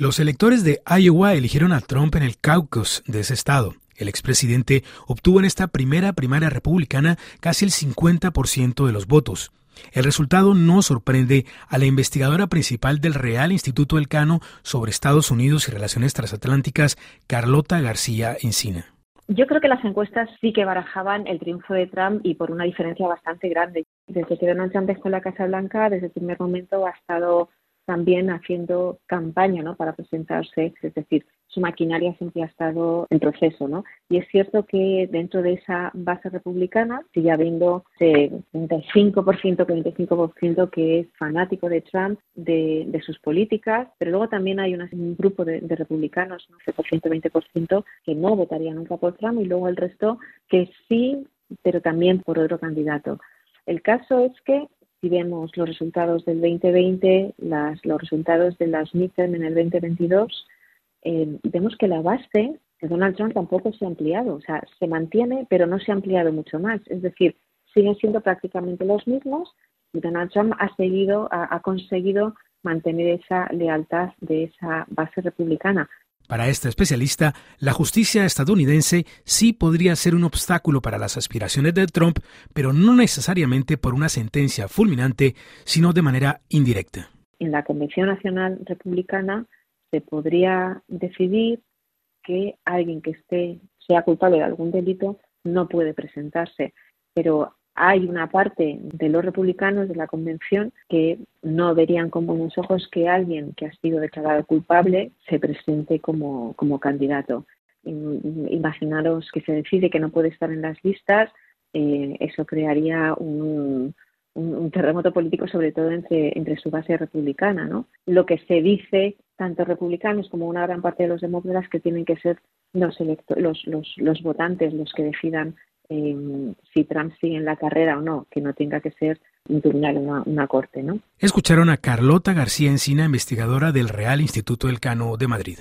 Los electores de Iowa eligieron a Trump en el caucus de ese estado. El expresidente obtuvo en esta primera primaria republicana casi el 50% de los votos. El resultado no sorprende a la investigadora principal del Real Instituto Elcano sobre Estados Unidos y Relaciones Transatlánticas, Carlota García Encina. Yo creo que las encuestas sí que barajaban el triunfo de Trump y por una diferencia bastante grande. Desde que Donald Trump dejó la Casa Blanca, desde el primer momento ha estado también haciendo campaña ¿no? para presentarse, es decir, su maquinaria siempre ha estado en proceso, ¿no? Y es cierto que dentro de esa base republicana sigue habiendo ese 35%, 45% que es fanático de Trump, de, sus políticas, pero luego también hay un grupo de, republicanos, ¿no? 11%, 20%, que no votaría nunca por Trump y luego el resto que sí, pero también por otro candidato. El caso es que si vemos los resultados del 2020, las, los resultados de las midterm en el 2022, eh, vemos que la base de Donald Trump tampoco se ha ampliado, o sea, se mantiene, pero no se ha ampliado mucho más. Es decir, siguen siendo prácticamente los mismos y Donald Trump ha seguido, ha conseguido mantener esa lealtad de esa base republicana. Para esta especialista, la justicia estadounidense sí podría ser un obstáculo para las aspiraciones de Trump, pero no necesariamente por una sentencia fulminante, sino de manera indirecta. En la Convención Nacional Republicana se podría decidir que alguien que esté sea culpable de algún delito no puede presentarse, pero hay una parte de los republicanos de la convención que no verían con buenos ojos que alguien que ha sido declarado culpable se presente como, candidato. Imaginaros que se decide que no puede estar en las listas, eh, eso crearía un, terremoto político, sobre todo entre, entre su base republicana. ¿no? Lo que se dice, tanto republicanos como una gran parte de los demócratas, que tienen que ser los, los, los, los votantes los que decidan si Trump sigue en la carrera o no, que no tenga que ser tribunal, una, una corte, ¿no? Escucharon a Carlota García Encina, investigadora del Real Instituto del Cano de Madrid.